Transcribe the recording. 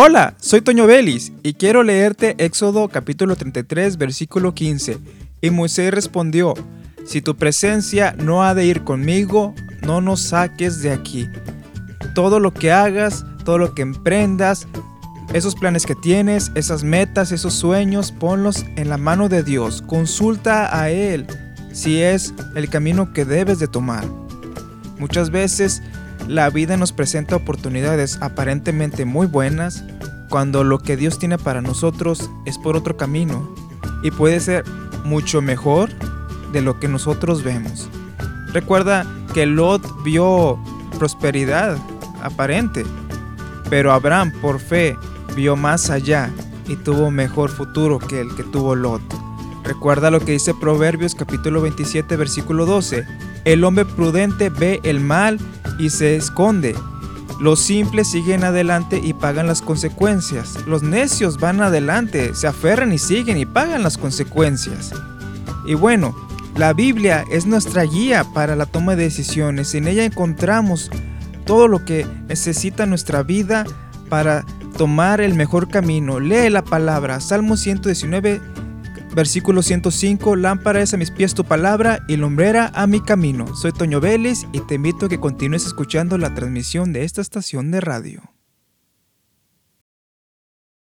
Hola, soy Toño Vélez y quiero leerte Éxodo capítulo 33 versículo 15. Y Moisés respondió, si tu presencia no ha de ir conmigo, no nos saques de aquí. Todo lo que hagas, todo lo que emprendas, esos planes que tienes, esas metas, esos sueños, ponlos en la mano de Dios. Consulta a Él si es el camino que debes de tomar. Muchas veces la vida nos presenta oportunidades aparentemente muy buenas cuando lo que Dios tiene para nosotros es por otro camino y puede ser mucho mejor de lo que nosotros vemos. Recuerda que Lot vio prosperidad aparente, pero Abraham por fe vio más allá y tuvo mejor futuro que el que tuvo Lot. Recuerda lo que dice Proverbios capítulo 27 versículo 12. El hombre prudente ve el mal y se esconde. Los simples siguen adelante y pagan las consecuencias. Los necios van adelante, se aferran y siguen y pagan las consecuencias. Y bueno, la Biblia es nuestra guía para la toma de decisiones. En ella encontramos todo lo que necesita nuestra vida para tomar el mejor camino. Lee la palabra. Salmo 119 Versículo 105, lámpara es a mis pies tu palabra y lumbrera a mi camino. Soy Toño Vélez y te invito a que continúes escuchando la transmisión de esta estación de radio.